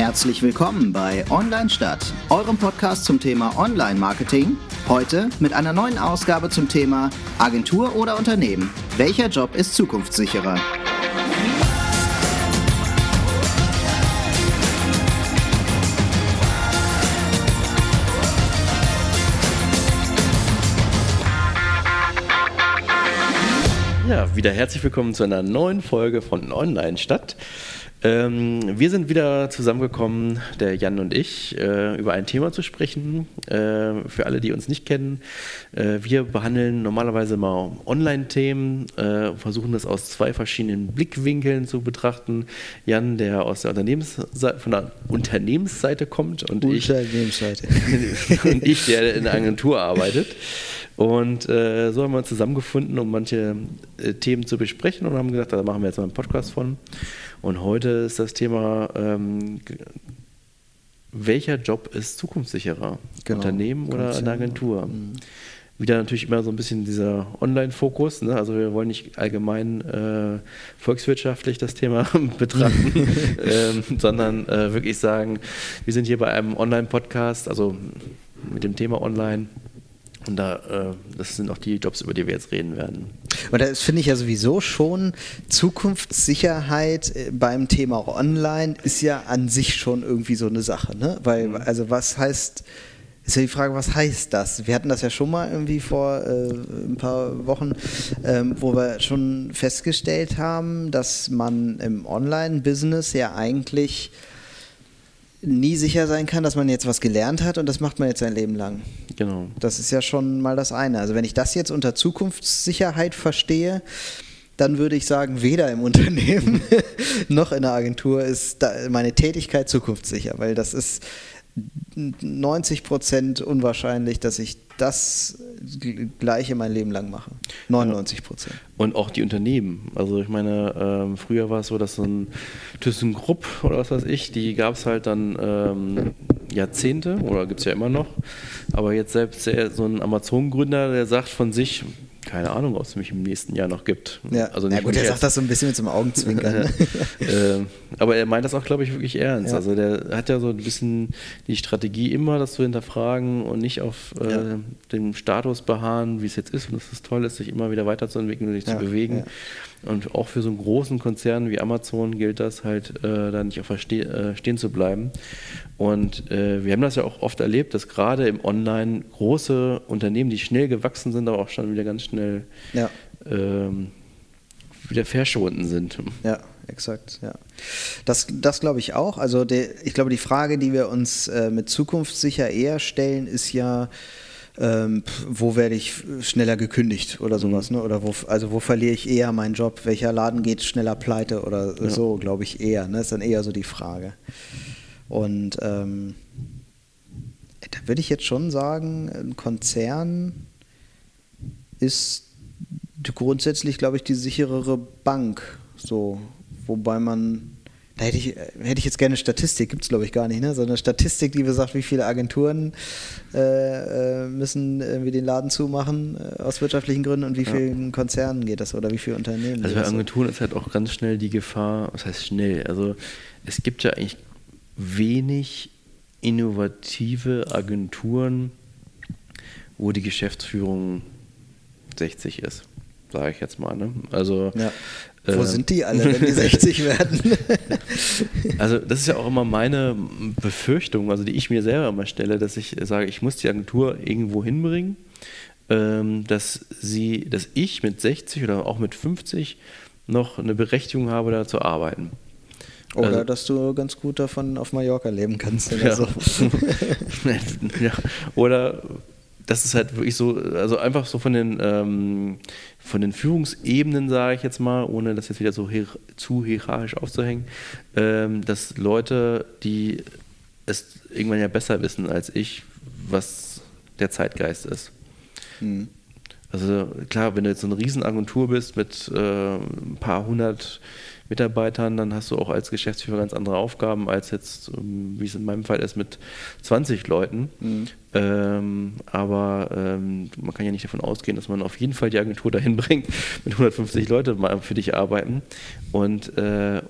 Herzlich willkommen bei Online Stadt, eurem Podcast zum Thema Online-Marketing. Heute mit einer neuen Ausgabe zum Thema Agentur oder Unternehmen. Welcher Job ist zukunftssicherer? Ja, wieder herzlich willkommen zu einer neuen Folge von Online Stadt. Ähm, wir sind wieder zusammengekommen, der Jan und ich, äh, über ein Thema zu sprechen. Äh, für alle, die uns nicht kennen, äh, wir behandeln normalerweise mal Online-Themen, äh, versuchen das aus zwei verschiedenen Blickwinkeln zu betrachten. Jan, der aus der Unternehmensseite, von der Unternehmensseite kommt und Unternehmensseite. ich, und ich, der in der Agentur arbeitet. Und äh, so haben wir uns zusammengefunden, um manche äh, Themen zu besprechen und haben gesagt, da machen wir jetzt mal einen Podcast von. Und heute ist das Thema, ähm, welcher Job ist zukunftssicherer? Genau. Unternehmen oder eine Agentur? Mhm. Wieder natürlich immer so ein bisschen dieser Online-Fokus. Ne? Also wir wollen nicht allgemein äh, volkswirtschaftlich das Thema betrachten, ähm, sondern äh, wirklich sagen, wir sind hier bei einem Online-Podcast, also mit dem Thema Online und da, äh, das sind auch die Jobs, über die wir jetzt reden werden. Und das finde ich ja sowieso schon, Zukunftssicherheit äh, beim Thema Online ist ja an sich schon irgendwie so eine Sache. Ne? Weil, mhm. also was heißt, ist ja die Frage, was heißt das? Wir hatten das ja schon mal irgendwie vor äh, ein paar Wochen, ähm, wo wir schon festgestellt haben, dass man im Online-Business ja eigentlich nie sicher sein kann, dass man jetzt was gelernt hat und das macht man jetzt sein Leben lang. Genau. Das ist ja schon mal das eine. Also wenn ich das jetzt unter Zukunftssicherheit verstehe, dann würde ich sagen, weder im Unternehmen noch in der Agentur ist meine Tätigkeit zukunftssicher, weil das ist 90 Prozent unwahrscheinlich, dass ich das gleiche mein Leben lang mache. 99 Prozent. Und auch die Unternehmen. Also ich meine, ähm, früher war es so, dass so ein ThyssenKrupp oder was weiß ich, die gab es halt dann ähm, Jahrzehnte oder gibt es ja immer noch. Aber jetzt selbst so ein Amazon-Gründer, der sagt von sich, keine Ahnung, ob es mich im nächsten Jahr noch gibt. Ja, also ja gut, er sagt das so ein bisschen mit so einem Augenzwinkern. äh, aber er meint das auch, glaube ich, wirklich ernst. Ja. Also der hat ja so ein bisschen die Strategie immer, das zu hinterfragen und nicht auf äh, ja. dem Status beharren, wie es jetzt ist und dass es toll ist, sich immer wieder weiterzuentwickeln und sich zu bewegen. Und auch für so einen großen Konzern wie Amazon gilt das halt, äh, da nicht auf Ste äh, stehen zu bleiben. Und äh, wir haben das ja auch oft erlebt, dass gerade im Online große Unternehmen, die schnell gewachsen sind, aber auch schon wieder ganz schnell ja. ähm, wieder verschwunden sind. Ja, exakt, ja. Das, das glaube ich auch. Also der, ich glaube, die Frage, die wir uns äh, mit Zukunft sicher eher stellen, ist ja, ähm, wo werde ich schneller gekündigt oder sowas, ne? Oder wo, also wo verliere ich eher meinen Job? Welcher Laden geht schneller pleite oder ja. so, glaube ich eher. Ne? Ist dann eher so die Frage. Und ähm, da würde ich jetzt schon sagen, ein Konzern ist grundsätzlich, glaube ich, die sicherere Bank. So, wobei man da hätte ich, hätte ich jetzt gerne Statistik, gibt es glaube ich gar nicht, ne? sondern Statistik, die besagt, wie viele Agenturen äh, äh müssen irgendwie den Laden zumachen äh, aus wirtschaftlichen Gründen und wie ja. vielen Konzernen geht das oder wie viele Unternehmen. Also bei Agenturen ist halt auch ganz schnell die Gefahr, was heißt schnell, also es gibt ja eigentlich wenig innovative Agenturen, wo die Geschäftsführung 60 ist, sage ich jetzt mal. Ne? Also ja. Wo äh, sind die alle, wenn die 60 werden? also das ist ja auch immer meine Befürchtung, also die ich mir selber immer stelle, dass ich sage, ich muss die Agentur irgendwo hinbringen, ähm, dass sie, dass ich mit 60 oder auch mit 50 noch eine Berechtigung habe, da zu arbeiten. Oder also, dass du ganz gut davon auf Mallorca leben kannst oder ja. so. ja. Oder das ist halt wirklich so, also einfach so von den, ähm, von den Führungsebenen, sage ich jetzt mal, ohne das jetzt wieder so hier, zu hierarchisch aufzuhängen, ähm, dass Leute, die es irgendwann ja besser wissen als ich, was der Zeitgeist ist. Mhm. Also klar, wenn du jetzt so eine Riesenagentur bist mit äh, ein paar hundert Mitarbeitern, dann hast du auch als Geschäftsführer ganz andere Aufgaben als jetzt, ähm, wie es in meinem Fall ist, mit 20 Leuten. Mhm. Ähm, aber ähm, man kann ja nicht davon ausgehen, dass man auf jeden Fall die Agentur dahin bringt, mit 150 Leuten mal für dich arbeiten. Und äh,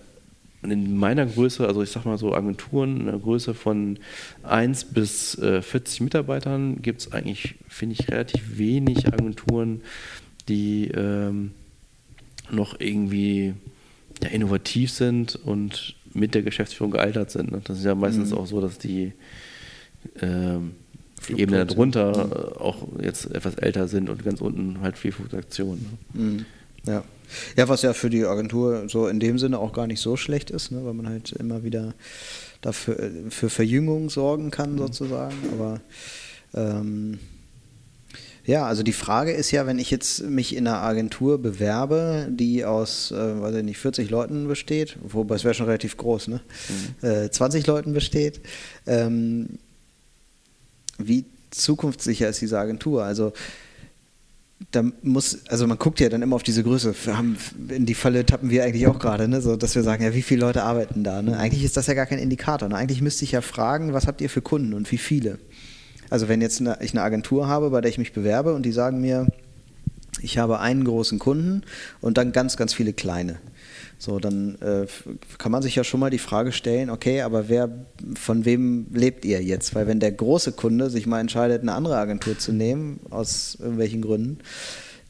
in meiner Größe, also ich sag mal so Agenturen in einer Größe von 1 bis äh, 40 Mitarbeitern gibt es eigentlich, finde ich, relativ wenig Agenturen, die ähm, noch irgendwie ja, innovativ sind und mit der Geschäftsführung gealtert sind. Ne? Das ist ja meistens mhm. auch so, dass die, ähm, die Ebene darunter mhm. Äh, auch jetzt etwas älter sind und ganz unten halt viel Fluktuation. Ne? Mhm. Ja. Ja, was ja für die Agentur so in dem Sinne auch gar nicht so schlecht ist, ne, weil man halt immer wieder dafür äh, für Verjüngung sorgen kann, mhm. sozusagen. Aber ähm, ja, also die Frage ist ja, wenn ich jetzt mich in einer Agentur bewerbe, die aus, äh, weiß ich nicht, 40 Leuten besteht, wobei es wäre schon relativ groß, ne? Mhm. Äh, 20 Leuten besteht, ähm, wie zukunftssicher ist diese Agentur? Also da muss, also man guckt ja dann immer auf diese Größe. Wir haben, in die Falle tappen wir eigentlich auch gerade, ne? so, dass wir sagen, ja, wie viele Leute arbeiten da? Ne? Eigentlich ist das ja gar kein Indikator. Ne? Eigentlich müsste ich ja fragen, was habt ihr für Kunden und wie viele? Also wenn jetzt eine, ich eine Agentur habe, bei der ich mich bewerbe und die sagen mir, ich habe einen großen Kunden und dann ganz, ganz viele kleine. So, dann äh, kann man sich ja schon mal die Frage stellen, okay, aber wer, von wem lebt ihr jetzt? Weil wenn der große Kunde sich mal entscheidet, eine andere Agentur zu nehmen, aus irgendwelchen Gründen,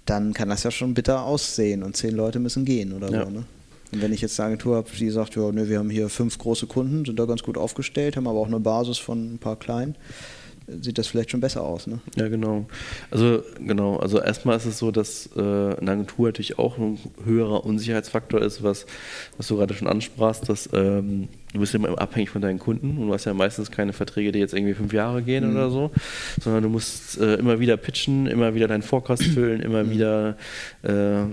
dann kann das ja schon bitter aussehen und zehn Leute müssen gehen oder ja. so. Ne? Und wenn ich jetzt eine Agentur habe, die sagt, ja, ne, wir haben hier fünf große Kunden, sind da ganz gut aufgestellt, haben aber auch eine Basis von ein paar kleinen, sieht das vielleicht schon besser aus. Ne? Ja, genau. Also genau, also erstmal ist es so, dass äh, eine Agentur natürlich auch ein höherer Unsicherheitsfaktor ist, was, was du gerade schon ansprachst, dass ähm, du bist immer abhängig von deinen Kunden und du hast ja meistens keine Verträge, die jetzt irgendwie fünf Jahre gehen mhm. oder so, sondern du musst äh, immer wieder pitchen, immer wieder deinen Forecast füllen, immer mhm. wieder äh,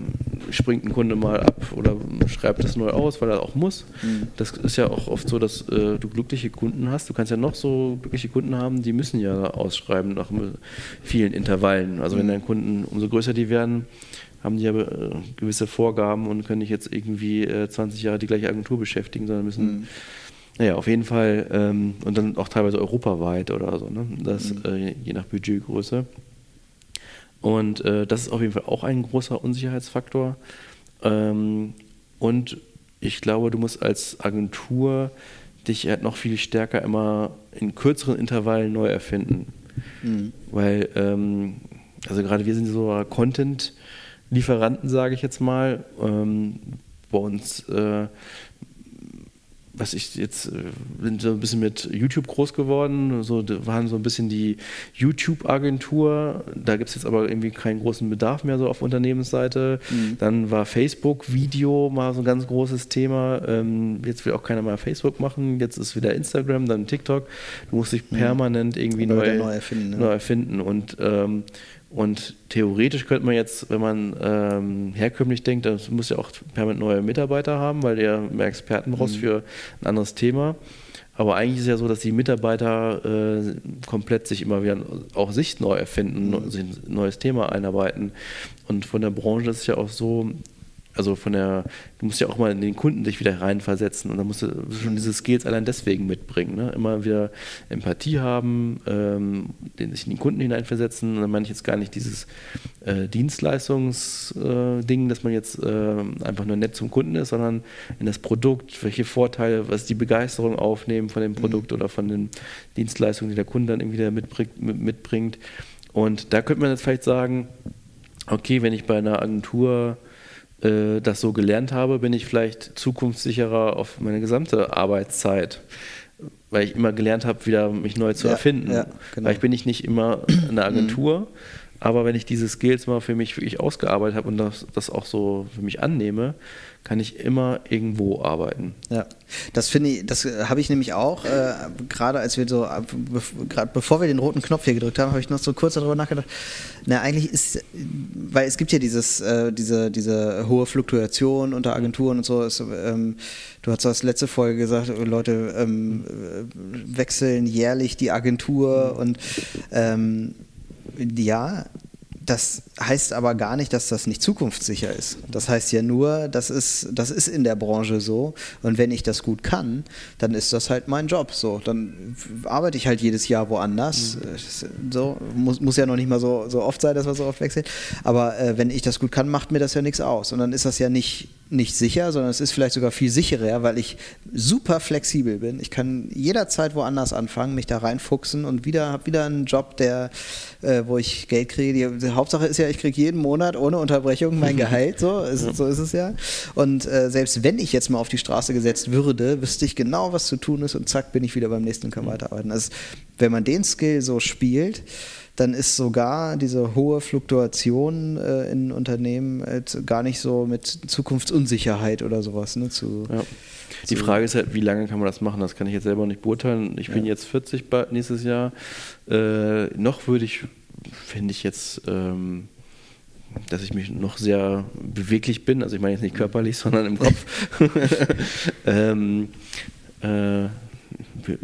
springt ein Kunde mal ab oder schreibt das neu aus, weil er auch muss. Mhm. Das ist ja auch oft so, dass äh, du glückliche Kunden hast. Du kannst ja noch so glückliche Kunden haben, die müssen ja ausschreiben nach vielen Intervallen. Also wenn deine Kunden, umso größer die werden, haben die ja äh, gewisse Vorgaben und können nicht jetzt irgendwie äh, 20 Jahre die gleiche Agentur beschäftigen, sondern müssen, mhm. naja, auf jeden Fall ähm, und dann auch teilweise europaweit oder so, ne? das mhm. äh, je nach Budgetgröße. Und äh, das ist auf jeden Fall auch ein großer Unsicherheitsfaktor. Ähm, und ich glaube, du musst als Agentur dich halt noch viel stärker immer in kürzeren Intervallen neu erfinden. Mhm. Weil, ähm, also gerade wir sind so Content- Lieferanten, sage ich jetzt mal. Ähm, bei uns, äh, was ich jetzt, äh, bin so ein bisschen mit YouTube groß geworden, so waren so ein bisschen die YouTube-Agentur. Da gibt es jetzt aber irgendwie keinen großen Bedarf mehr so auf Unternehmensseite. Mhm. Dann war Facebook, Video mal so ein ganz großes Thema. Ähm, jetzt will auch keiner mal Facebook machen. Jetzt ist wieder Instagram, dann TikTok. Du musst dich mhm. permanent irgendwie neu, neu, erfinden. Ne? Neu erfinden. Und ähm, und theoretisch könnte man jetzt, wenn man ähm, herkömmlich denkt, das muss ja auch permanent neue Mitarbeiter haben, weil der mehr Experten braucht mhm. für ein anderes Thema. Aber eigentlich ist es ja so, dass die Mitarbeiter äh, komplett sich immer wieder auch sich neu erfinden, mhm. sich ein neues Thema einarbeiten. Und von der Branche ist es ja auch so, also von der, du musst ja auch mal in den Kunden dich wieder reinversetzen und dann musst du schon diese Skills allein deswegen mitbringen. Ne? Immer wieder Empathie haben, ähm, den, sich in den Kunden hineinversetzen. Und dann meine ich jetzt gar nicht dieses äh, Dienstleistungsding, äh, dass man jetzt äh, einfach nur nett zum Kunden ist, sondern in das Produkt, welche Vorteile, was die Begeisterung aufnehmen von dem Produkt mhm. oder von den Dienstleistungen, die der Kunde dann irgendwie mitbringt, mitbringt. Und da könnte man jetzt vielleicht sagen, okay, wenn ich bei einer Agentur äh, das so gelernt habe, bin ich vielleicht zukunftssicherer auf meine gesamte Arbeitszeit, weil ich immer gelernt habe, wieder mich neu zu ja, erfinden. Ja, genau. Weil ich bin ich nicht immer eine Agentur. Aber wenn ich diese Skills mal für mich wirklich ausgearbeitet habe und das, das auch so für mich annehme, kann ich immer irgendwo arbeiten. Ja, das finde ich, das habe ich nämlich auch, äh, gerade als wir so, gerade bevor wir den roten Knopf hier gedrückt haben, habe ich noch so kurz darüber nachgedacht. Na, eigentlich ist, weil es gibt ja dieses, äh, diese, diese hohe Fluktuation unter Agenturen und so. Es, ähm, du hast das letzte Folge gesagt, Leute ähm, wechseln jährlich die Agentur und ähm, ja, das heißt aber gar nicht, dass das nicht zukunftssicher ist. Das heißt ja nur, das ist, das ist in der Branche so. Und wenn ich das gut kann, dann ist das halt mein Job. So, dann arbeite ich halt jedes Jahr woanders. Mhm. So muss, muss ja noch nicht mal so, so oft sein, dass man so oft wechselt. Aber äh, wenn ich das gut kann, macht mir das ja nichts aus. Und dann ist das ja nicht nicht sicher, sondern es ist vielleicht sogar viel sicherer, weil ich super flexibel bin. Ich kann jederzeit woanders anfangen, mich da reinfuchsen und wieder habe wieder einen Job, der, äh, wo ich Geld kriege. Die, die, Hauptsache ist ja, ich kriege jeden Monat ohne Unterbrechung mein Gehalt. So ist, ja. so ist es ja. Und äh, selbst wenn ich jetzt mal auf die Straße gesetzt würde, wüsste ich genau, was zu tun ist und zack, bin ich wieder beim nächsten und kann mhm. weiterarbeiten. Also, wenn man den Skill so spielt, dann ist sogar diese hohe Fluktuation äh, in Unternehmen äh, gar nicht so mit Zukunftsunsicherheit oder sowas ne, zu. Ja. Die Frage ist halt, wie lange kann man das machen? Das kann ich jetzt selber nicht beurteilen. Ich bin jetzt 40 nächstes Jahr. Äh, noch würde ich, finde ich jetzt. Ähm, dass ich mich noch sehr beweglich bin, also ich meine jetzt nicht körperlich, sondern im Kopf. ähm, äh,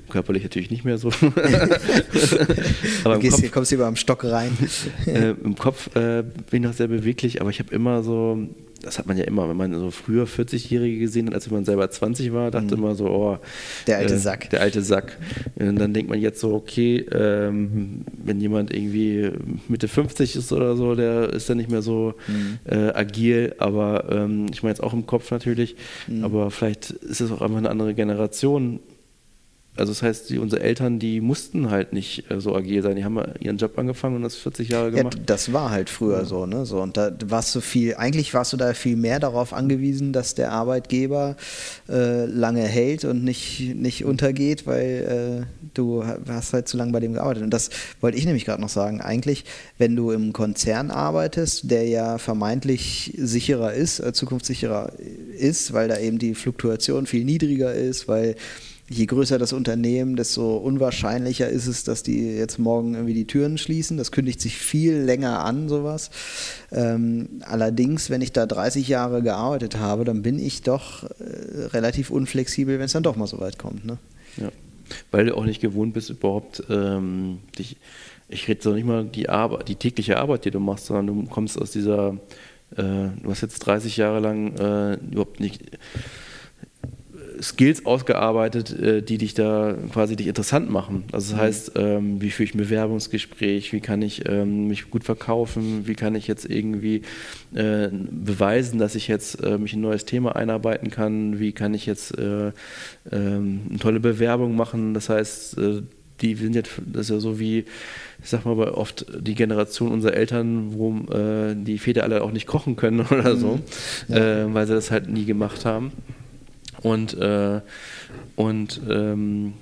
körperlich natürlich nicht mehr so. aber Gehst, Kopf, kommst du über am Stock rein. äh, Im Kopf äh, bin ich noch sehr beweglich, aber ich habe immer so, das hat man ja immer, wenn man so früher 40-Jährige gesehen hat, als wenn man selber 20 war, dachte mhm. immer so, oh, der alte äh, Sack. Der alte Sack. Und dann denkt man jetzt so, okay, ähm, wenn jemand irgendwie Mitte 50 ist oder so, der ist dann nicht mehr so mhm. äh, agil, aber ähm, ich meine jetzt auch im Kopf natürlich, mhm. aber vielleicht ist es auch einfach eine andere Generation also das heißt, die, unsere Eltern, die mussten halt nicht äh, so agil sein. Die haben ihren Job angefangen und das 40 Jahre gemacht. Ja, das war halt früher ja. so, ne? So, und da warst du viel, eigentlich warst du da viel mehr darauf angewiesen, dass der Arbeitgeber äh, lange hält und nicht, nicht untergeht, weil äh, du hast halt zu lange bei dem gearbeitet. Und das wollte ich nämlich gerade noch sagen. Eigentlich, wenn du im Konzern arbeitest, der ja vermeintlich sicherer ist, äh, zukunftssicherer ist, weil da eben die Fluktuation viel niedriger ist, weil je größer das Unternehmen, desto unwahrscheinlicher ist es, dass die jetzt morgen irgendwie die Türen schließen. Das kündigt sich viel länger an, sowas. Ähm, allerdings, wenn ich da 30 Jahre gearbeitet habe, dann bin ich doch äh, relativ unflexibel, wenn es dann doch mal so weit kommt. Ne? Ja. Weil du auch nicht gewohnt bist, überhaupt ähm, dich. Ich rede doch nicht mal die Arbeit, die tägliche Arbeit, die du machst, sondern du kommst aus dieser, äh, du hast jetzt 30 Jahre lang äh, überhaupt nicht Skills ausgearbeitet, äh, die dich da quasi dich interessant machen. Also das mhm. heißt, ähm, wie führe ich ein Bewerbungsgespräch, wie kann ich ähm, mich gut verkaufen, wie kann ich jetzt irgendwie äh, beweisen, dass ich jetzt äh, mich in ein neues Thema einarbeiten kann, wie kann ich jetzt äh, ähm, eine tolle Bewerbung machen. Das heißt, die sind jetzt, das ist ja so wie, ich sag mal, oft die Generation unserer Eltern, wo die Väter alle auch nicht kochen können oder so, mhm. ja. weil sie das halt nie gemacht haben. Und, äh, und ähm,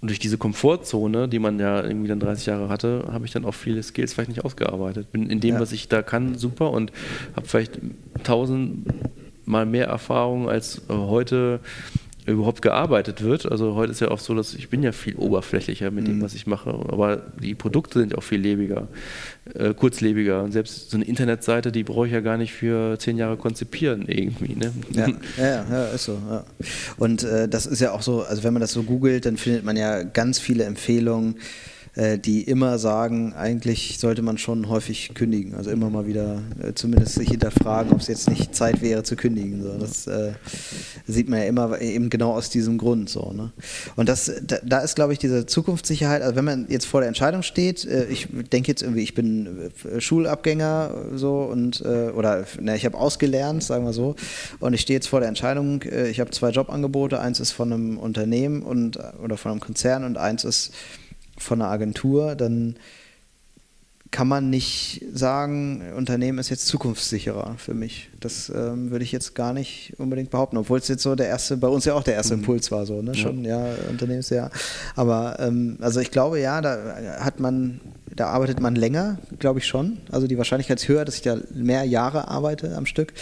durch diese Komfortzone, die man ja irgendwie dann 30 Jahre hatte, habe ich dann auch viele Skills vielleicht nicht ausgearbeitet. Bin in dem, ja. was ich da kann, super und habe vielleicht tausendmal mehr Erfahrung als äh, heute überhaupt gearbeitet wird. Also heute ist ja auch so, dass ich bin ja viel oberflächlicher mit dem, mhm. was ich mache, aber die Produkte sind auch viel lebiger, äh, kurzlebiger. Und selbst so eine Internetseite, die brauche ich ja gar nicht für zehn Jahre konzipieren irgendwie. Ne? Ja, ja, ja, ist so. Ja. Und äh, das ist ja auch so, also wenn man das so googelt, dann findet man ja ganz viele Empfehlungen äh, die immer sagen, eigentlich sollte man schon häufig kündigen. Also immer mal wieder äh, zumindest sich hinterfragen, ob es jetzt nicht Zeit wäre zu kündigen. So. Das äh, sieht man ja immer eben genau aus diesem Grund. So, ne? Und das, da, da ist, glaube ich, diese Zukunftssicherheit, also wenn man jetzt vor der Entscheidung steht, äh, ich denke jetzt irgendwie, ich bin äh, Schulabgänger so und oder ne, ich habe ausgelernt, sagen wir so, und ich stehe jetzt vor der Entscheidung, ich habe zwei Jobangebote, eins ist von einem Unternehmen und oder von einem Konzern und eins ist von einer Agentur, dann kann man nicht sagen, Unternehmen ist jetzt zukunftssicherer für mich. Das ähm, würde ich jetzt gar nicht unbedingt behaupten, obwohl es jetzt so der erste, bei uns ja auch der erste mhm. Impuls war, so, ne? Schon, ja, ja Unternehmensjahr. Aber ähm, also ich glaube, ja, da hat man, da arbeitet man länger, glaube ich schon. Also die Wahrscheinlichkeit ist höher, dass ich da mehr Jahre arbeite am Stück.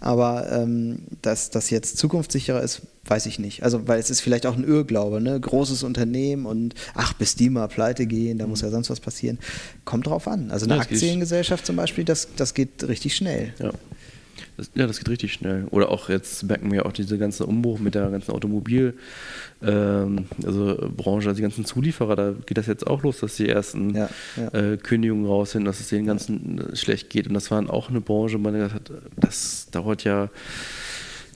Aber ähm, dass das jetzt zukunftssicherer ist, weiß ich nicht. Also, weil es ist vielleicht auch ein Irrglaube, ne? Großes Unternehmen und ach, bis die mal pleite gehen, da muss ja sonst was passieren. Kommt drauf an. Also eine ja, Aktiengesellschaft zum Beispiel, das, das geht richtig schnell. Ja. Das, ja, das geht richtig schnell. Oder auch jetzt merken wir ja auch diese ganze Umbruch mit der ganzen Automobil, ähm, also Branche, also die ganzen Zulieferer, da geht das jetzt auch los, dass die ersten ja, ja. Äh, Kündigungen raus sind, dass es denen ganzen schlecht geht. Und das war auch eine Branche, man gesagt hat, das dauert ja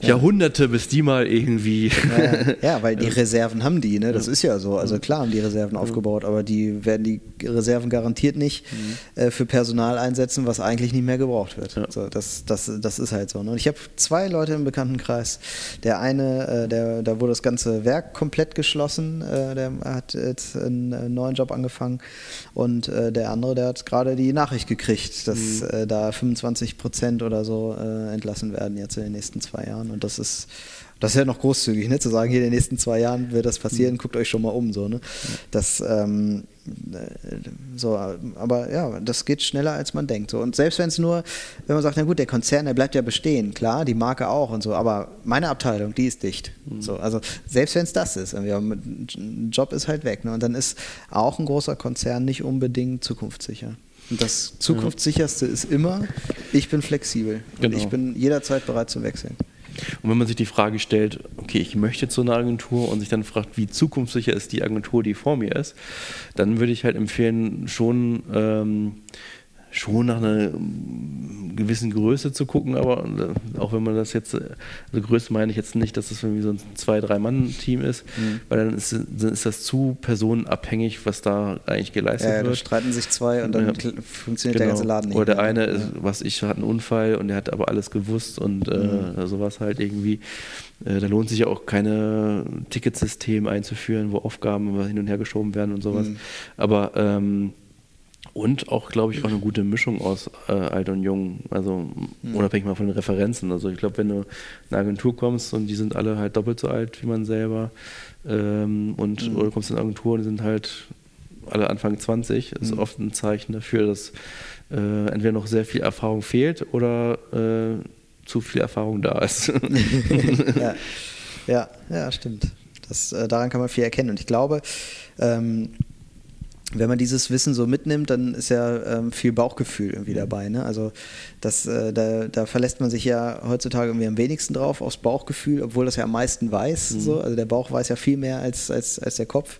Jahrhunderte, bis die mal irgendwie. Ja, ja, weil die Reserven haben die, ne? Das ist ja so. Also klar haben die Reserven aufgebaut, aber die werden die Reserven garantiert nicht Mhm. äh, für Personal einsetzen, was eigentlich nicht mehr gebraucht wird. So, das, das, das ist halt so. Ne? Und ich habe zwei Leute im Bekanntenkreis. Der eine, äh, der, da wurde das ganze Werk komplett geschlossen, äh, der hat jetzt einen, äh, neuen Job angefangen. Und äh, der andere, der hat gerade die Nachricht gekriegt, dass Mhm. äh, da 25 Prozent oder so entlassen werden jetzt in den nächsten zwei Jahren. Und das ist, das ist ja noch großzügig, ne? zu sagen, hier in den nächsten zwei Jahren wird das passieren, guckt euch schon mal um. So, ne? Das, ähm, äh, so, aber ja, das geht schneller, als man denkt. So. Und selbst wenn es nur, wenn man sagt, na gut, der Konzern, der bleibt ja bestehen, klar, die Marke auch und so, aber meine Abteilung, die ist dicht. So, also selbst wenn es das ist, ein Job ist halt weg. Ne? Und dann ist auch ein großer Konzern nicht unbedingt zukunftssicher. Und das zukunftssicherste ist immer, ich bin flexibel. Genau. Und ich bin jederzeit bereit zu wechseln. Und wenn man sich die Frage stellt, okay, ich möchte zu einer Agentur und sich dann fragt, wie zukunftssicher ist die Agentur, die vor mir ist, dann würde ich halt empfehlen, schon, ähm, schon nach einer ähm, gewissen Größe zu gucken, aber äh, auch wenn man das jetzt, äh, also Größe meine ich jetzt nicht, dass das irgendwie so ein zwei-, drei-Mann-Team ist, weil dann ist, dann ist das zu personenabhängig, was da eigentlich geleistet Ja, da wird. streiten sich zwei und dann Ja. funktioniert der ganze Laden nicht. Oder der mehr. eine, ist, was ich, hat einen Unfall und der hat aber alles gewusst und äh, Mhm. sowas halt irgendwie. Äh, da lohnt sich ja auch keine Ticketsystem einzuführen, wo Aufgaben hin und her geschoben werden und sowas. Mhm. Aber ähm, und auch, glaube ich, auch eine gute Mischung aus äh, alt und jung. Also Mhm. unabhängig mal von den Referenzen. Also ich glaube, wenn du in eine Agentur kommst und die sind alle halt doppelt so alt wie man selber ähm, und Mhm. oder du kommst in eine Agentur und die sind halt alle Anfang 20, ist Mhm. oft ein Zeichen dafür, dass äh, entweder noch sehr viel Erfahrung fehlt oder äh, zu viel Erfahrung da ist. ja. ja, ja, stimmt. Das, äh, daran kann man viel erkennen. Und ich glaube, ähm, wenn man dieses Wissen so mitnimmt, dann ist ja ähm, viel Bauchgefühl irgendwie dabei. Ne? Also das, äh, da, da verlässt man sich ja heutzutage irgendwie am wenigsten drauf, aufs Bauchgefühl, obwohl das ja am meisten weiß. So. Also der Bauch weiß ja viel mehr als, als, als der Kopf.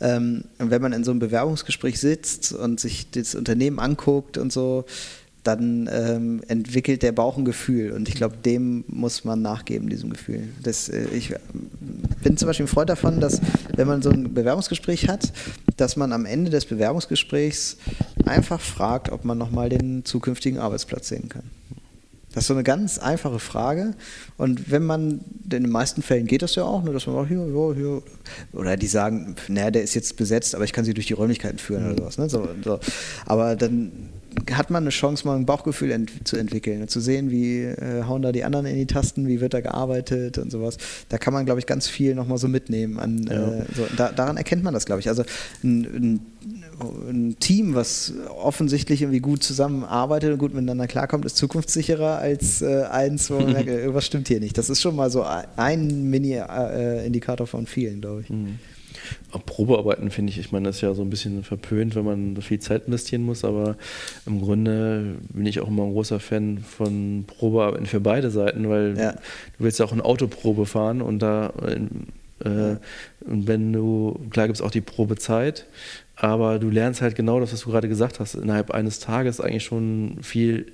Ähm, und wenn man in so einem Bewerbungsgespräch sitzt und sich das Unternehmen anguckt und so, dann ähm, entwickelt der Bauch ein Gefühl. Und ich glaube, dem muss man nachgeben, diesem Gefühl. Das, äh, ich bin zum Beispiel ein Freund davon, dass wenn man so ein Bewerbungsgespräch hat, dass man am Ende des Bewerbungsgesprächs einfach fragt, ob man nochmal den zukünftigen Arbeitsplatz sehen kann. Das ist so eine ganz einfache Frage. Und wenn man, in den meisten Fällen geht das ja auch, ne, dass man sagt, hier, hier, hier. Oder die sagen, naja, der ist jetzt besetzt, aber ich kann sie durch die Räumlichkeiten führen oder sowas. Ne? So, so. Aber dann hat man eine Chance, mal ein Bauchgefühl ent zu entwickeln und zu sehen, wie äh, hauen da die anderen in die Tasten, wie wird da gearbeitet und sowas. Da kann man, glaube ich, ganz viel nochmal so mitnehmen. An, Ja. äh, so, da, daran erkennt man das, glaube ich. Also ein, ein, ein Team, was offensichtlich irgendwie gut zusammenarbeitet und gut miteinander klarkommt, ist zukunftssicherer als äh, eins, wo man merkt, äh, irgendwas stimmt hier nicht. Das ist schon mal so ein Mini-Indikator von vielen, glaube ich. Auch Probearbeiten finde ich, ich meine, das ist ja so ein bisschen verpönt, wenn man so viel Zeit investieren muss, aber im Grunde bin ich auch immer ein großer Fan von Probearbeiten für beide Seiten, weil Ja. du willst ja auch eine Autoprobe fahren und da äh, und wenn du, klar gibt es auch die Probezeit, aber du lernst halt genau das, was du gerade gesagt hast, innerhalb eines Tages eigentlich schon viel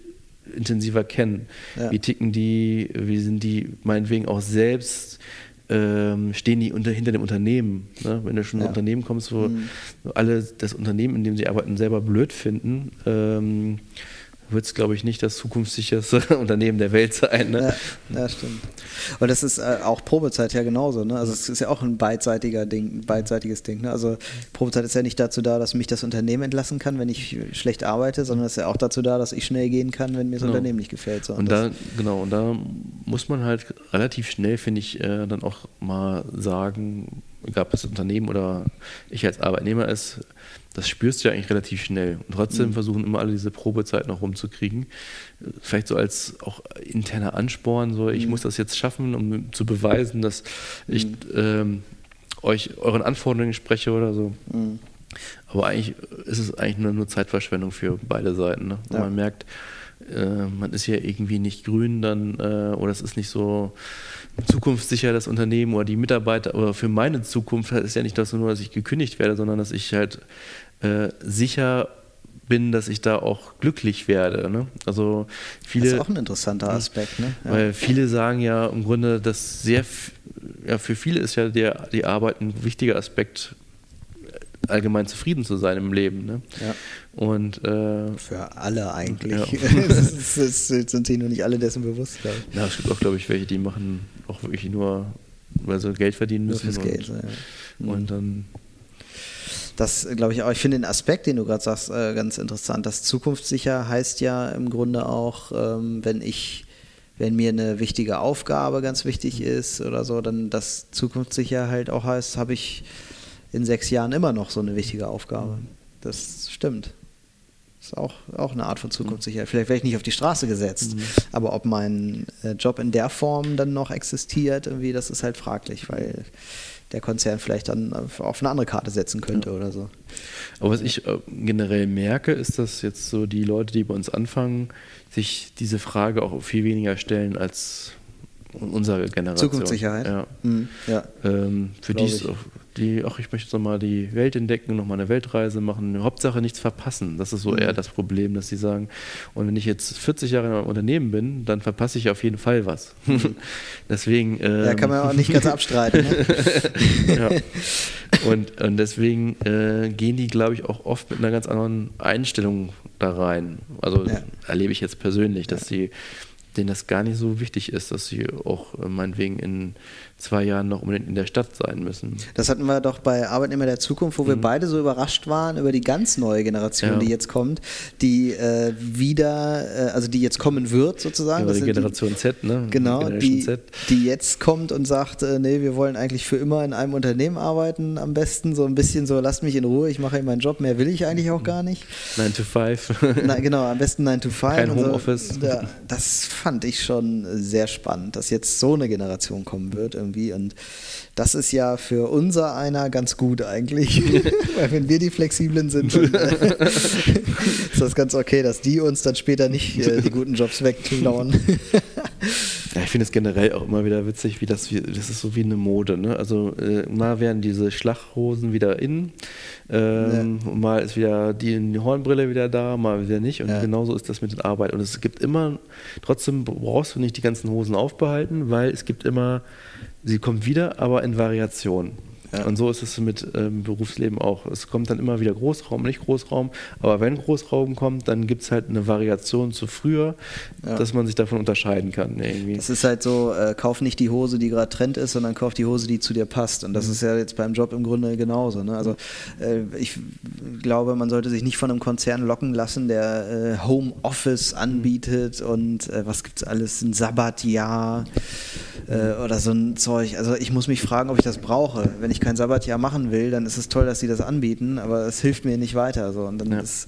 intensiver kennen. Ja. Wie ticken die, wie sind die meinetwegen auch selbst, ähm, stehen die unter, hinter dem Unternehmen. Ne? Wenn du schon in Ja. ein Unternehmen kommst, wo Mhm. alle das Unternehmen, in dem sie arbeiten, selber blöd finden, ähm, wird es, glaube ich, nicht das zukunftssicherste Unternehmen der Welt sein. Ne? Ja, ja, stimmt. Und das ist äh, auch Probezeit ja genauso. Ne? Also es ist ja auch ein beidseitiger Ding, beidseitiges Ding. Ne? Also Probezeit ist ja nicht dazu da, dass mich das Unternehmen entlassen kann, wenn ich schlecht arbeite, sondern es ist ja auch dazu da, dass ich schnell gehen kann, wenn mir das Genau. Unternehmen nicht gefällt. So. Und das- da, genau, und da muss man halt relativ schnell, finde ich, äh, dann auch mal sagen, egal ob das Unternehmen oder ich als Arbeitnehmer ist, das spürst du ja eigentlich relativ schnell. Und trotzdem Mhm. versuchen immer alle diese Probezeit noch rumzukriegen. Vielleicht so als auch interner Ansporn, so Mhm. ich muss das jetzt schaffen, um zu beweisen, dass ich ähm, euch euren Anforderungen entspreche oder so. Mhm. Aber eigentlich ist es eigentlich nur, nur Zeitverschwendung für beide Seiten. Ne? Wenn Ja. man merkt, äh, man ist ja irgendwie nicht grün, dann äh, oder es ist nicht so zukunftssicher das Unternehmen oder die Mitarbeiter. Aber für meine Zukunft ist ja nicht das nur, dass ich gekündigt werde, sondern dass ich halt äh, sicher bin, dass ich da auch glücklich werde. Ne? Also viele, das ist auch ein interessanter Aspekt. Ne? Ja. Weil viele sagen ja im Grunde, dass sehr, ja, für viele ist ja der, die Arbeit ein wichtiger Aspekt, allgemein zufrieden zu sein im Leben. Ne? Ja. Und, äh, Für alle eigentlich. Ja. das, das sind sich nur nicht alle dessen bewusst, glaube ich. Ja, es gibt auch, glaube ich, welche, die machen auch wirklich nur, weil sie Geld verdienen müssen. Nur fürs und, Geld, ja. und dann das glaube ich auch. Ich finde den Aspekt, den du gerade sagst, äh, ganz interessant. Das zukunftssicher heißt ja im Grunde auch, ähm, wenn ich, wenn mir eine wichtige Aufgabe ganz wichtig ist oder so, dann das zukunftssicher halt auch heißt, habe ich in sechs Jahren immer noch so eine wichtige Aufgabe. Das stimmt. Das ist auch, auch eine Art von Zukunftssicherheit. Vielleicht werde ich nicht auf die Straße gesetzt, mhm. aber ob mein äh, Job in der Form dann noch existiert, irgendwie, das ist halt fraglich, weil der Konzern vielleicht dann auf eine andere Karte setzen könnte ja. oder so. Aber was ich äh, generell merke, ist, dass jetzt so die Leute, die bei uns anfangen, sich diese Frage auch viel weniger stellen als unsere Generation. Zukunftssicherheit. Ja. Mhm. ja. Ähm, für die ist die, ach, ich möchte jetzt nochmal die Welt entdecken, nochmal eine Weltreise machen. Hauptsache nichts verpassen. Das ist so mhm. eher das Problem, dass sie sagen, und wenn ich jetzt 40 Jahre in einem Unternehmen bin, dann verpasse ich auf jeden Fall was. Mhm. deswegen. Ähm, ja, kann man auch nicht ganz abstreiten. Ne? ja. und, und deswegen äh, gehen die, glaube ich, auch oft mit einer ganz anderen Einstellung da rein. Also ja. erlebe ich jetzt persönlich, dass ja. Denen das gar nicht so wichtig ist, dass sie auch äh, meinetwegen in zwei Jahren noch unbedingt in der Stadt sein müssen. Das hatten wir doch bei Arbeitnehmer der Zukunft, wo mhm. wir beide so überrascht waren über die ganz neue Generation, ja. die jetzt kommt, die äh, wieder, äh, also die jetzt kommen wird sozusagen. Ja, die Generation die, Z, ne? Genau, die, die jetzt kommt und sagt, äh, nee, wir wollen eigentlich für immer in einem Unternehmen arbeiten, am besten so ein bisschen so, lasst mich in Ruhe, ich mache meinen Job, mehr will ich eigentlich auch gar nicht. 9 to 5. Na, genau, am besten 9 to 5. Kein Homeoffice. So. Ja, das fand ich schon sehr spannend, dass jetzt so eine Generation kommen wird irgendwie. Und das ist ja für unser einer ganz gut eigentlich. Weil wenn wir die Flexiblen sind, äh, ist das ganz okay, dass die uns dann später nicht äh, die guten Jobs wegklauen. Ja, ich finde es generell auch immer wieder witzig, wie das, wie, das ist so wie eine Mode. Ne? Also äh, mal werden diese Schlachhosen wieder in, ähm, ja. mal ist wieder die, die, Hornbrille wieder da, mal wieder nicht. Und ja. genauso ist das mit der Arbeit. Und es gibt immer, trotzdem brauchst du nicht die ganzen Hosen aufbehalten, weil es gibt immer sie kommt wieder, aber in Variation. Ja. Und so ist es mit ähm, Berufsleben auch. Es kommt dann immer wieder Großraum, nicht Großraum, aber wenn Großraum kommt, dann gibt es halt eine Variation zu früher, ja. dass man sich davon unterscheiden kann. Irgendwie. Es ist halt so, äh, kauf nicht die Hose, die gerade Trend ist, sondern kauf die Hose, die zu dir passt. Und das mhm. ist ja jetzt beim Job im Grunde genauso. Ne? Also äh, ich glaube, man sollte sich nicht von einem Konzern locken lassen, der äh, Homeoffice anbietet und äh, was gibt es alles, ein Sabbatjahr äh, oder so ein Zeug. Also ich muss mich fragen, ob ich das brauche. Wenn ich kein Sabbatjahr machen will, dann ist es toll, dass sie das anbieten, aber es hilft mir nicht weiter. So. Und dann ja. ist,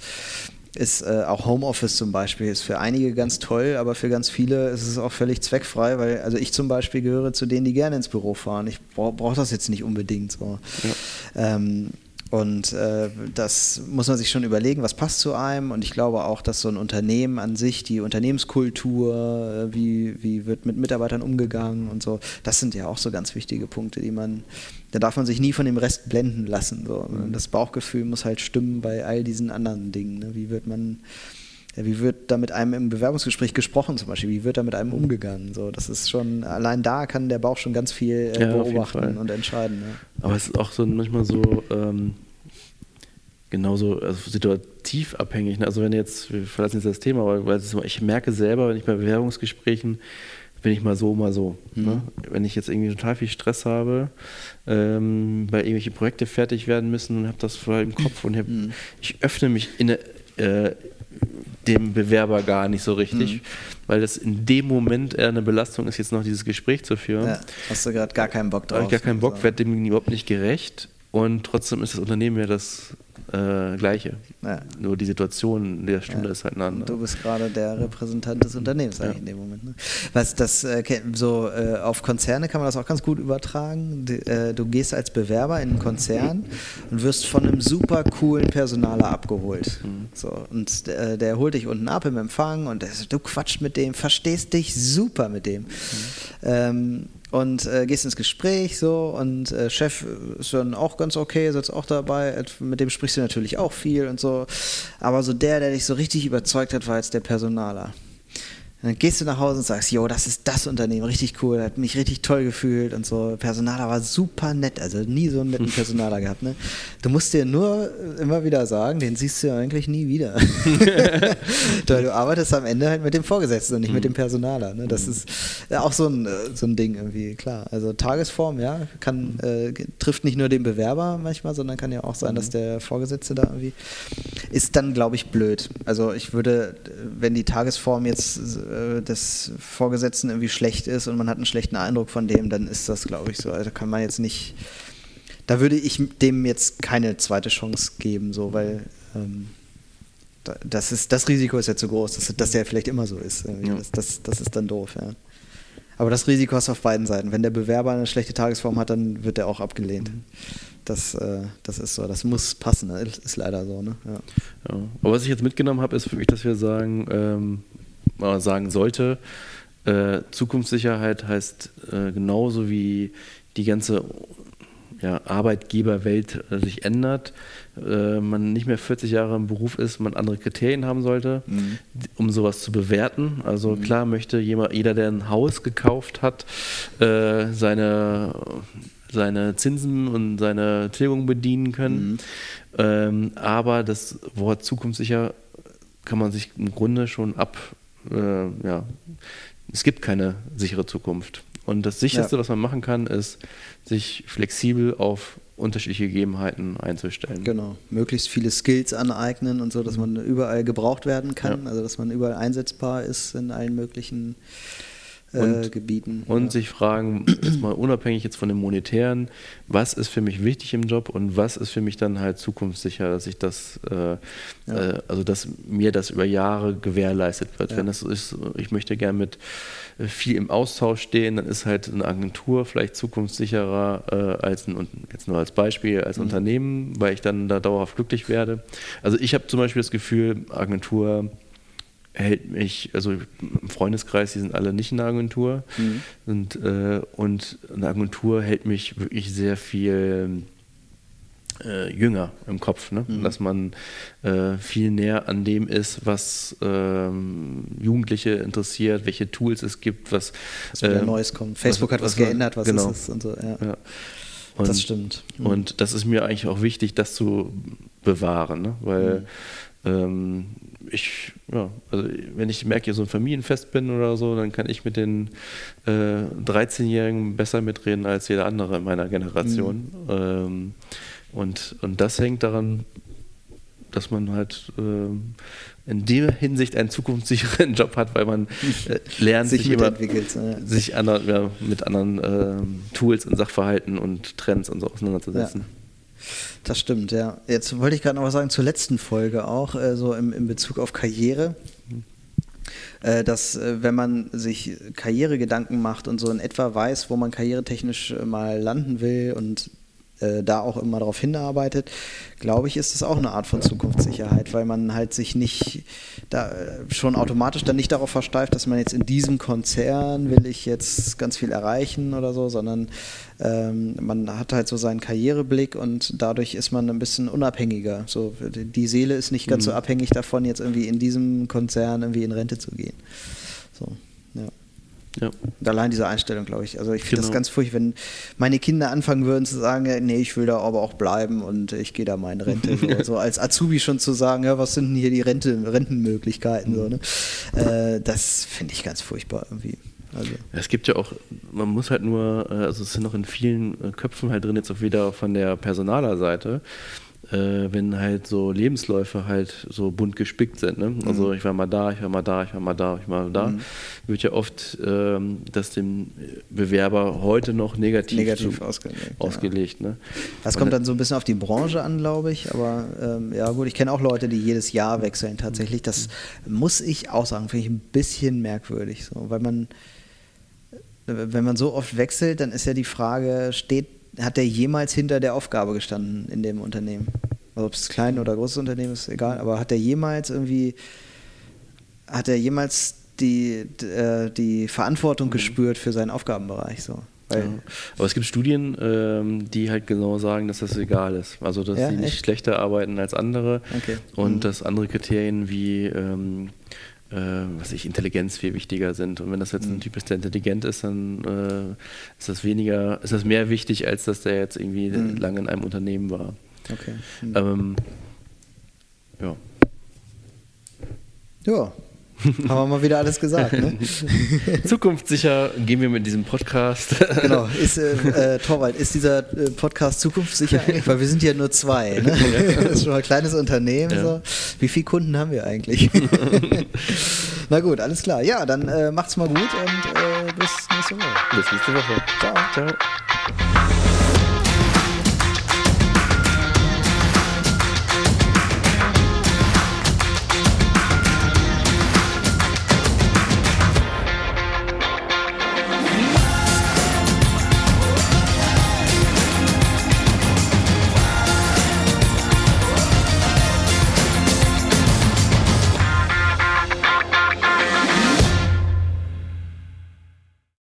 ist äh, auch Homeoffice zum Beispiel ist für einige ganz toll, aber für ganz viele ist es auch völlig zweckfrei, weil also ich zum Beispiel gehöre zu denen, die gerne ins Büro fahren. Ich brauche brauch das jetzt nicht unbedingt so. Ja. Ähm, und äh, das muss man sich schon überlegen, was passt zu einem. Und ich glaube auch, dass so ein Unternehmen an sich, die Unternehmenskultur, äh, wie, wie wird mit Mitarbeitern umgegangen und so, das sind ja auch so ganz wichtige Punkte, die man, da darf man sich nie von dem Rest blenden lassen. So. Mhm. Das Bauchgefühl muss halt stimmen bei all diesen anderen Dingen. Ne? Wie wird man wie wird da mit einem im Bewerbungsgespräch gesprochen zum Beispiel? Wie wird da mit einem umgegangen? So, das ist schon, allein da kann der Bauch schon ganz viel äh, ja, beobachten und entscheiden. Ja. Aber es ist auch so manchmal so, ähm, genauso also situativ abhängig. Ne? Also wenn jetzt, wir verlassen jetzt das Thema, weil ich merke selber, wenn ich bei Bewerbungsgesprächen bin ich mal so, mal so. Ne? Mhm. Ne? Wenn ich jetzt irgendwie total viel Stress habe, ähm, weil irgendwelche Projekte fertig werden müssen und habe das vorher im Kopf und hab, mhm. ich öffne mich in, äh, dem Bewerber gar nicht so richtig, mhm. weil das in dem Moment eher eine Belastung ist, jetzt noch dieses Gespräch zu führen. Ja, hast du gerade gar keinen Bock drauf. Habe ich gar keinen Bock, werde dem überhaupt nicht gerecht und trotzdem ist das Unternehmen ja das äh, Gleiche. Ja. Nur die Situation der Stunde ja. ist halt eine andere. Du bist gerade der Repräsentant des Unternehmens eigentlich ja. in dem Moment. Ne? Was das äh, so äh, auf Konzerne kann man das auch ganz gut übertragen. Die, äh, du gehst als Bewerber in einen Konzern und wirst von einem super coolen Personaler abgeholt. Mhm. So, und der, der, holt dich unten ab im Empfang und der, du quatscht mit dem, verstehst dich super mit dem. Mhm. Ähm, und äh, gehst ins Gespräch so und äh, Chef ist dann auch ganz okay, sitzt auch dabei, mit dem sprichst du natürlich auch viel und so. Aber so der, der dich so richtig überzeugt hat, war jetzt der Personaler. Und dann gehst du nach Hause und sagst, jo, das ist das Unternehmen, richtig cool, hat mich richtig toll gefühlt und so. Personaler war super nett, also nie so einen netten Personaler gehabt. Ne? Du musst dir nur immer wieder sagen, den siehst du ja eigentlich nie wieder. du arbeitest am Ende halt mit dem Vorgesetzten und nicht mit dem Personaler. Ne? Das ist auch so ein, so ein Ding irgendwie, klar. Also Tagesform, ja, kann, äh, trifft nicht nur den Bewerber manchmal, sondern kann ja auch sein, dass der Vorgesetzte da irgendwie ist dann, glaube ich, blöd. Also ich würde, wenn die Tagesform jetzt äh, des Vorgesetzten irgendwie schlecht ist und man hat einen schlechten Eindruck von dem, dann ist das, glaube ich, so. Also kann man jetzt nicht. Da würde ich dem jetzt keine zweite Chance geben, so, weil ähm, das, ist, das Risiko ist ja zu groß, dass, dass der vielleicht immer so ist. Ja. Das, das, das ist dann doof, ja. Aber das Risiko hast du auf beiden Seiten. Wenn der Bewerber eine schlechte Tagesform hat, dann wird er auch abgelehnt. Mhm. Das, äh, das ist so, das muss passen, das ist leider so. Ne? Ja. ja. Aber was ich jetzt mitgenommen habe, ist wirklich, dass wir sagen, ähm, man sagen sollte, äh, Zukunftssicherheit heißt äh, genauso wie die ganze ja, Arbeitgeberwelt äh, sich ändert, äh, man nicht mehr 40 Jahre im Beruf ist, man andere Kriterien haben sollte, mhm. um sowas zu bewerten. Also mhm. klar möchte jemand, jeder, der ein Haus gekauft hat, äh, seine, seine Zinsen und seine Tilgung bedienen können. Mhm. Ähm, aber das Wort zukunftssicher kann man sich im Grunde schon ab äh, ja, es gibt keine sichere Zukunft. Und das sicherste, ja. was man machen kann, ist, sich flexibel auf unterschiedliche Gegebenheiten einzustellen. Genau, möglichst viele Skills aneignen und so, dass man überall gebraucht werden kann, ja. also dass man überall einsetzbar ist in allen möglichen äh, und, Gebieten. Und ja. sich fragen, jetzt mal unabhängig jetzt von dem Monetären, was ist für mich wichtig im Job und was ist für mich dann halt zukunftssicher, dass ich das, äh, ja. äh, also dass mir das über Jahre gewährleistet wird. Ja. Wenn das ist, ich möchte gern mit äh, viel im Austausch stehen, dann ist halt eine Agentur vielleicht zukunftssicherer äh, als ein, jetzt nur als Beispiel, als mhm. Unternehmen, weil ich dann da dauerhaft glücklich werde. Also ich habe zum Beispiel das Gefühl, Agentur hält mich, also im Freundeskreis, die sind alle nicht in der Agentur. Mhm. Und, äh, und eine Agentur hält mich wirklich sehr viel äh, jünger im Kopf, ne? Mhm. dass man äh, viel näher an dem ist, was ähm, Jugendliche interessiert, welche Tools es gibt, was, was wieder ähm, Neues kommt. Facebook was, hat was, was geändert, was genau. ist es und so. Ja. Ja. Und, das stimmt. Mhm. Und das ist mir eigentlich auch wichtig, das zu bewahren, ne? weil mhm. ähm, ich, ja, also wenn ich merke, ich so ein Familienfest bin oder so, dann kann ich mit den äh, 13-Jährigen besser mitreden als jeder andere in meiner Generation. Mhm. Ähm, und, und das hängt daran, dass man halt äh, in der Hinsicht einen zukunftssicheren Job hat, weil man äh, lernt, sich, sich immer ja. sich anderen, ja, mit anderen äh, Tools und Sachverhalten und Trends und so auseinanderzusetzen. Ja. Das stimmt, ja. Jetzt wollte ich gerade noch was sagen zur letzten Folge auch, äh, so im, im Bezug auf Karriere äh, dass äh, wenn man sich Karrieregedanken macht und so in etwa weiß, wo man karrieretechnisch äh, mal landen will und äh, da auch immer darauf hinarbeitet, glaube ich, ist das auch eine Art von Zukunftssicherheit, weil man halt sich nicht da äh, schon automatisch dann nicht darauf versteift, dass man jetzt in diesem Konzern will ich jetzt ganz viel erreichen oder so, sondern ähm, man hat halt so seinen Karriereblick und dadurch ist man ein bisschen unabhängiger. So, die Seele ist nicht ganz mhm. so abhängig davon, jetzt irgendwie in diesem Konzern irgendwie in Rente zu gehen. So, ja. Und allein diese Einstellung, glaube ich. Also ich finde genau. das ganz furchtbar, wenn meine Kinder anfangen würden zu sagen, nee, ich will da aber auch bleiben und ich gehe da mal in Rente. so, so, als Azubi schon zu sagen, ja, was sind denn hier die Rente, Rentenmöglichkeiten? So, ne? Äh, das finde ich ganz furchtbar irgendwie. Also. Es gibt ja auch, man muss halt nur, äh, also es sind noch in vielen äh, Köpfen halt drin, jetzt auch wieder von der Personalerseite, äh, wenn halt so Lebensläufe halt so bunt gespickt sind. Ne? Also mhm. ich war mal da, ich war mal da, ich war mal da, ich war mal da, mhm. wird ja oft ähm, das dem Bewerber heute noch negativ, negativ ausgelegt. ausgelegt ja. ne? Das kommt dann so ein bisschen auf die Branche an, glaube ich. Aber ähm, ja gut, ich kenne auch Leute, die jedes Jahr wechseln tatsächlich. Das muss ich auch sagen, finde ich ein bisschen merkwürdig, so, weil man wenn man so oft wechselt, dann ist ja die Frage, steht hat der jemals hinter der Aufgabe gestanden in dem Unternehmen? Also ob es klein oder großes Unternehmen ist, egal, aber hat er jemals irgendwie, hat er jemals die, die, äh, die Verantwortung mhm. gespürt für seinen Aufgabenbereich so? Ja. Aber es gibt Studien, ähm, die halt genau sagen, dass das egal ist. Also, dass Ja, sie nicht echt? schlechter arbeiten als andere Okay. und Mhm. dass andere Kriterien wie ähm, äh, was ich, Intelligenz viel wichtiger sind. Und wenn das jetzt Mhm. ein Typ ist, der intelligent ist, dann äh, ist das weniger, ist das mehr wichtig, als dass der jetzt irgendwie Mhm. lange in einem Unternehmen war. okay. Hm. Ähm, ja. Ja, haben wir mal wieder alles gesagt. Ne? Zukunftssicher gehen wir mit diesem Podcast. genau, ist, äh, äh, Torwald, ist dieser äh, Podcast zukunftssicher eigentlich? Weil wir sind ja nur zwei. Ne? Das ist schon mal ein kleines Unternehmen. Ja. So. Wie viele Kunden haben wir eigentlich? Na gut, alles klar. Ja, dann äh, macht's mal gut und äh, bis nächste Woche. Bis nächste Woche. Ciao. Ciao.